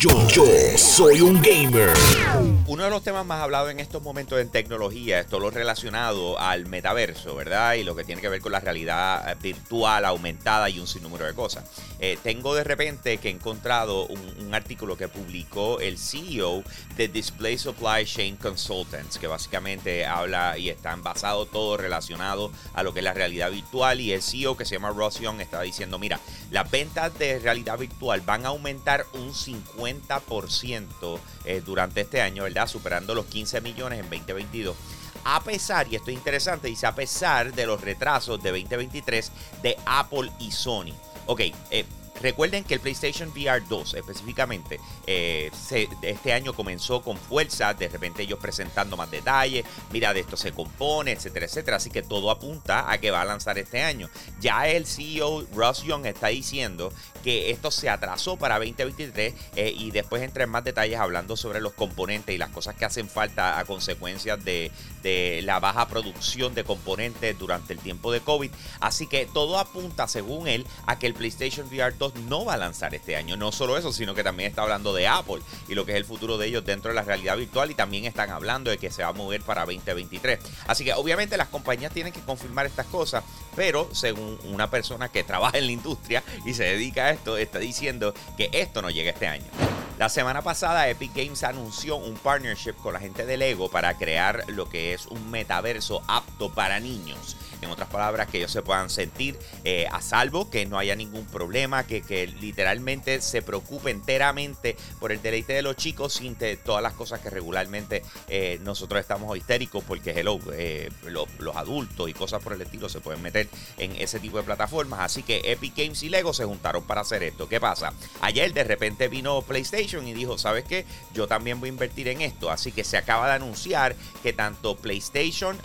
Yo, yo soy un gamer. Uno de los temas más hablados en estos momentos en tecnología es todo lo relacionado al metaverso, ¿verdad? Y lo que tiene que ver con la realidad eh, virtual aumentada y un sinnúmero de cosas. Eh, tengo de repente que he encontrado un, artículo que publicó el CEO de Display Supply Chain Consultants, que básicamente habla y están basados todo relacionado a lo que es la realidad virtual. Y el CEO que se llama Ross Young está diciendo, mira, las ventas de realidad virtual van a aumentar un 50% eh, durante este año, ¿verdad? Superando los 15 millones en 2022 a pesar, y esto es interesante, dice a pesar de los retrasos de 2023 de Apple y Sony. Ok, eh, Recuerden que el PlayStation VR 2 específicamente eh, este año comenzó con fuerza, de repente ellos presentando más detalles, mira de esto se compone, etcétera, etcétera, así que todo apunta a que va a lanzar este año. Ya el CEO Ross Young está diciendo que esto se atrasó para 2023 eh, y después entra en más detalles hablando sobre los componentes y las cosas que hacen falta a consecuencias de, de la baja producción de componentes durante el tiempo de COVID. Así que todo apunta, según él, a que el PlayStation VR 2 no va a lanzar este año. No solo eso, sino que también está hablando de Apple y lo que es el futuro de ellos dentro de la realidad virtual y también están hablando de que se va a mover para 2023. Así que obviamente las compañías tienen que confirmar estas cosas, pero según una persona que trabaja en la industria y se dedica a esto, está diciendo que esto no llega este año. La semana pasada Epic Games anunció un partnership con la gente de Lego para crear lo que es un metaverso apto para niños. En otras palabras, que ellos se puedan sentir eh, a salvo, que no haya ningún problema, que, literalmente se preocupe enteramente por el deleite de los chicos sin todas las cosas que regularmente eh, nosotros estamos histéricos porque hello, eh, los adultos y cosas por el estilo se pueden meter en ese tipo de plataformas. Así que Epic Games y Lego se juntaron para hacer esto. ¿Qué pasa? Ayer de repente vino PlayStation y dijo, ¿sabes qué? Yo también voy a invertir en esto. Así que se acaba de anunciar que tanto PlayStation,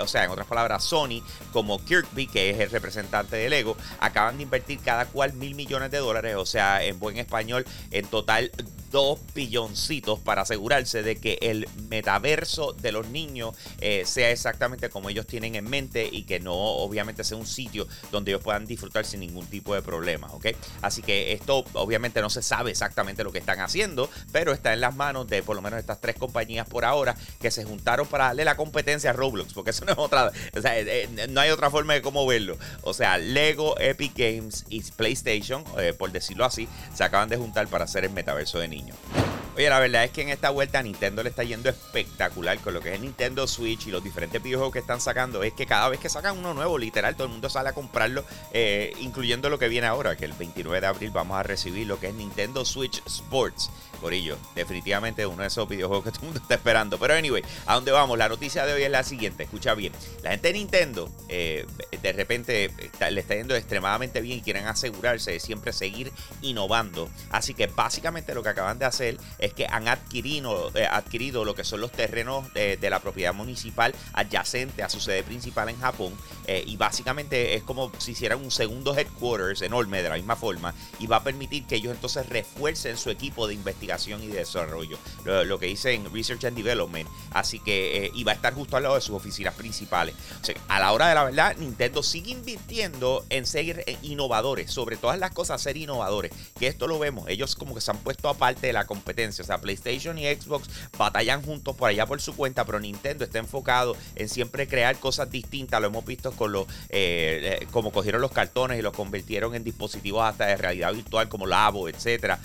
o sea, en otras palabras, Sony, como Kirkby, que es el representante de Lego, acaban de invertir cada cual mil millones de dólares, o sea, en buen español, en total dos billoncitos para asegurarse de que el metaverso de los niños eh, sea exactamente como ellos tienen en mente y que no obviamente sea un sitio donde ellos puedan disfrutar sin ningún tipo de problema, ¿ok? Así que esto obviamente no se sabe exactamente lo que están haciendo, pero está en las manos de por lo menos estas tres compañías por ahora que se juntaron para darle la competencia a Roblox, porque eso no es otra, o sea, eh, eh, no hay otra forma de cómo verlo. O sea, Lego, Epic Games y PlayStation, por decirlo así, se acaban de juntar para hacer el metaverso de niños. Oye, la verdad es que en esta vuelta a Nintendo le está yendo espectacular con lo que es el Nintendo Switch y los diferentes videojuegos que están sacando. Es que cada vez que sacan uno nuevo, literal, todo el mundo sale a comprarlo, eh, incluyendo lo que viene ahora, que el 29 de abril vamos a recibir lo que es Nintendo Switch Sports. Corillo, definitivamente uno de esos videojuegos que todo el mundo está esperando. Pero anyway, ¿a dónde vamos? La noticia de hoy es la siguiente, escucha bien. La gente de Nintendo eh, de repente le está yendo extremadamente bien y quieren asegurarse de siempre seguir innovando. Así que básicamente lo que acaban de hacer que han adquirido, eh, adquirido lo que son los terrenos de, la propiedad municipal adyacente a su sede principal en Japón. Eh, y básicamente es como si hicieran un segundo headquarters enorme de la misma forma y va a permitir que ellos entonces refuercen su equipo de investigación y desarrollo, lo, que dice en Research and Development. Así que eh, va a estar justo al lado de sus oficinas principales. a la hora de la verdad, Nintendo sigue invirtiendo en eh, innovadores, sobre todas las cosas, ser innovadores. Que esto lo vemos, ellos como que se han puesto aparte de la competencia. O sea, PlayStation y Xbox batallan juntos por allá por su cuenta, pero Nintendo está enfocado en siempre crear cosas distintas. Lo hemos visto con los, eh, como cogieron los cartones y los convirtieron en dispositivos hasta de realidad virtual como Labo, etcétera,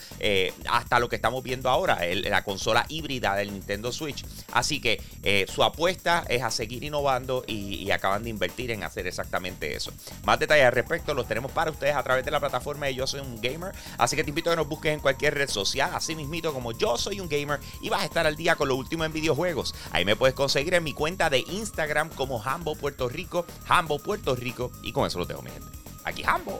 hasta lo que estamos viendo ahora, la consola híbrida del Nintendo Switch. Así que eh, su apuesta es a seguir innovando y, acaban de invertir en hacer exactamente eso. Más detalles al respecto los tenemos para ustedes a través de la plataforma de Yo Soy un Gamer. Así que te invito a que nos busques en cualquier red social, así mismito como Yo Soy un Gamer y vas a estar al día con lo último en videojuegos. Ahí me puedes conseguir en mi cuenta de Instagram como Hambo Puerto Rico, Hambo Puerto Rico y con eso lo dejo mi gente. Aquí Hambo.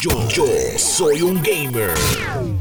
Yo, yo soy un gamer.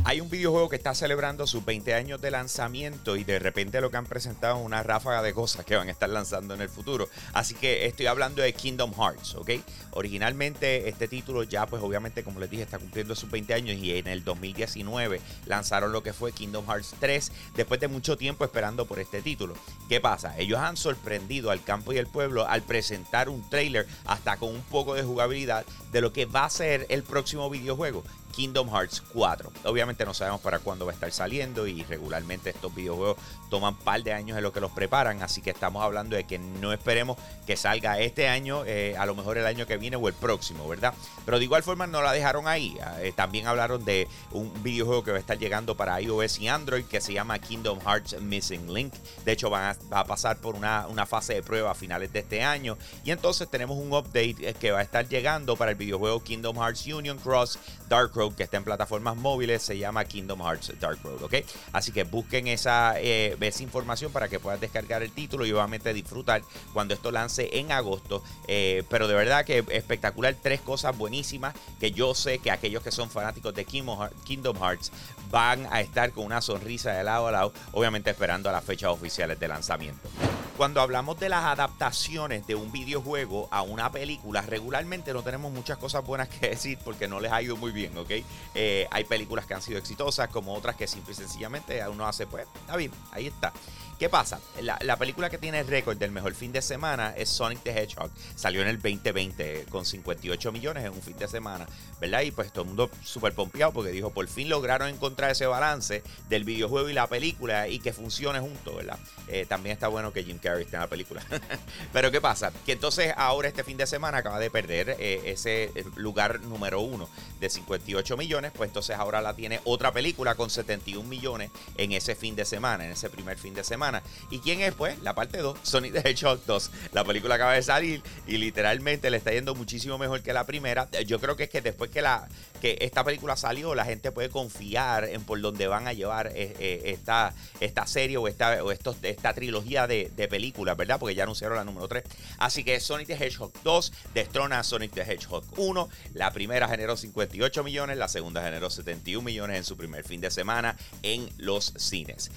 Hay un videojuego que está celebrando sus 20 años de lanzamiento y de repente lo que han presentado es una ráfaga de cosas que van a estar lanzando en el futuro. Así que estoy hablando de Kingdom Hearts, ¿ok? Originalmente este título ya pues obviamente como les dije está cumpliendo sus 20 años y en el 2019 lanzaron lo que fue Kingdom Hearts 3 después de mucho tiempo esperando por este título. ¿Qué pasa? Ellos han sorprendido al campo y al pueblo al presentar un trailer hasta con un poco de jugabilidad de lo que va a ser el próximo videojuego. Kingdom Hearts 4. Obviamente no sabemos para cuándo va a estar saliendo y regularmente estos videojuegos toman un par de años en lo que los preparan, así que estamos hablando de que no esperemos que salga este año, eh, a lo mejor el año que viene o el próximo, ¿verdad? Pero de igual forma no la dejaron ahí. Eh, también hablaron de un videojuego que va a estar llegando para iOS y Android que se llama Kingdom Hearts Missing Link. De hecho, van a, va a pasar por una, una, fase de prueba a finales de este año. Y entonces tenemos un update eh, que va a estar llegando para el videojuego Kingdom Hearts Union Cross Dark Road que está en plataformas móviles, se llama Kingdom Hearts Dark Road, ¿ok? Así que busquen esa, eh, esa información para que puedan descargar el título y obviamente disfrutar cuando esto lance en agosto. Eh, pero de verdad que espectacular, tres cosas buenísimas que yo sé que aquellos que son fanáticos de Kingdom Hearts van a estar con una sonrisa de lado a lado, obviamente esperando a las fechas oficiales de lanzamiento. Cuando hablamos de las adaptaciones de un videojuego a una película, regularmente no tenemos muchas cosas buenas que decir porque no les ha ido muy bien, ¿ok? Eh, hay películas que han sido exitosas, como otras que simple y sencillamente uno hace, pues, está bien, ahí está. ¿Qué pasa? La, película que tiene el récord del mejor fin de semana es Sonic the Hedgehog. Salió en el 2020 con 58 millones en un fin de semana, ¿verdad? Y pues todo el mundo súper pompeado porque dijo, por fin lograron encontrar ese balance del videojuego y la película y que funcione junto, ¿verdad? Eh, también está bueno que Jim Carrey esté en la película. Pero ¿qué pasa? Que entonces ahora este fin de semana acaba de perder eh, ese eh, lugar número uno de 58 millones, pues entonces ahora la tiene otra película con 71 millones en ese fin de semana, en ese primer fin de semana. ¿Y quién es, pues? La parte 2, Sonic the Hedgehog 2. La película acaba de salir y literalmente le está yendo muchísimo mejor que la primera. Yo creo que es que después que, la, que esta película salió, la gente puede confiar en por dónde van a llevar eh, eh, esta, esta serie o esta, o esta trilogía de, de, películas, ¿verdad? Porque ya anunciaron la número 3. Así que Sonic the Hedgehog 2 destrona a Sonic the Hedgehog 1. La primera generó 58 millones, la segunda generó 71 millones en su primer fin de semana en los cines.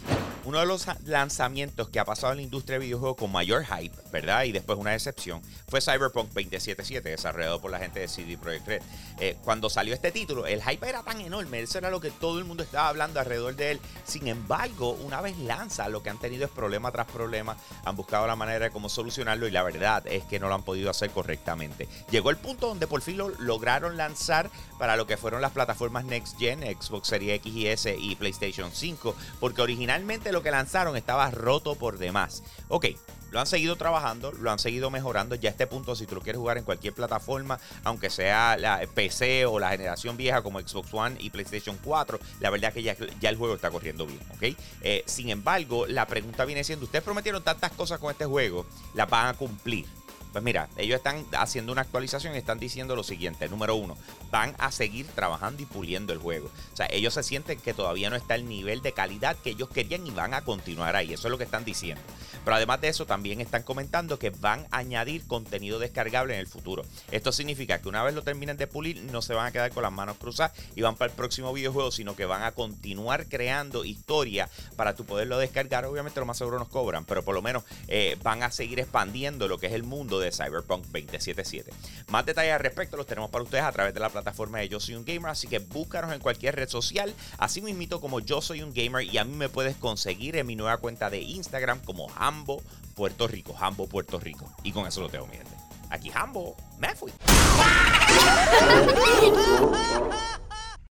Uno de los lanzamientos que ha pasado en la industria de videojuegos con mayor hype, ¿verdad? Y después una decepción, fue Cyberpunk 2077, desarrollado por la gente de CD Projekt Red. Eh, cuando salió este título, el hype era tan enorme, eso era lo que todo el mundo estaba hablando alrededor de él. Sin embargo, una vez lanza, lo que han tenido es problema tras problema, han buscado la manera de cómo solucionarlo y la verdad es que no lo han podido hacer correctamente. Llegó el punto donde por fin lo lograron lanzar para lo que fueron las plataformas Next Gen, Xbox Series X y S y PlayStation 5, porque originalmente lo que lanzaron estaba roto por demás. Ok, lo han seguido trabajando, lo han seguido mejorando. Ya a este punto, si tú lo quieres jugar en cualquier plataforma, aunque sea la PC o la generación vieja como Xbox One y PlayStation 4, la verdad que ya, ya el juego está corriendo bien, ¿ok? Eh, sin embargo, la pregunta viene siendo, ustedes prometieron tantas cosas con este juego, ¿las van a cumplir? Pues mira, ellos están haciendo una actualización y están diciendo lo siguiente. Número uno, van a seguir trabajando y puliendo el juego. O sea, ellos se sienten que todavía no está el nivel de calidad que ellos querían y van a continuar ahí. Eso es lo que están diciendo. Pero además de eso, también están comentando que van a añadir contenido descargable en el futuro. Esto significa que una vez lo terminen de pulir, no se van a quedar con las manos cruzadas y van para el próximo videojuego, sino que van a continuar creando historia para tu poderlo descargar. Obviamente lo más seguro nos cobran, pero por lo menos eh, van a seguir expandiendo lo que es el mundo de Cyberpunk 2077. Más detalles al respecto los tenemos para ustedes a través de la plataforma de Yo Soy un Gamer, así que búscanos en cualquier red social, así mismo como Yo Soy un Gamer y a mí me puedes conseguir en mi nueva cuenta de Instagram como Hambo Puerto Rico, Hambo Puerto Rico. Y con eso lo tengo, mi Aquí Hambo, me fui.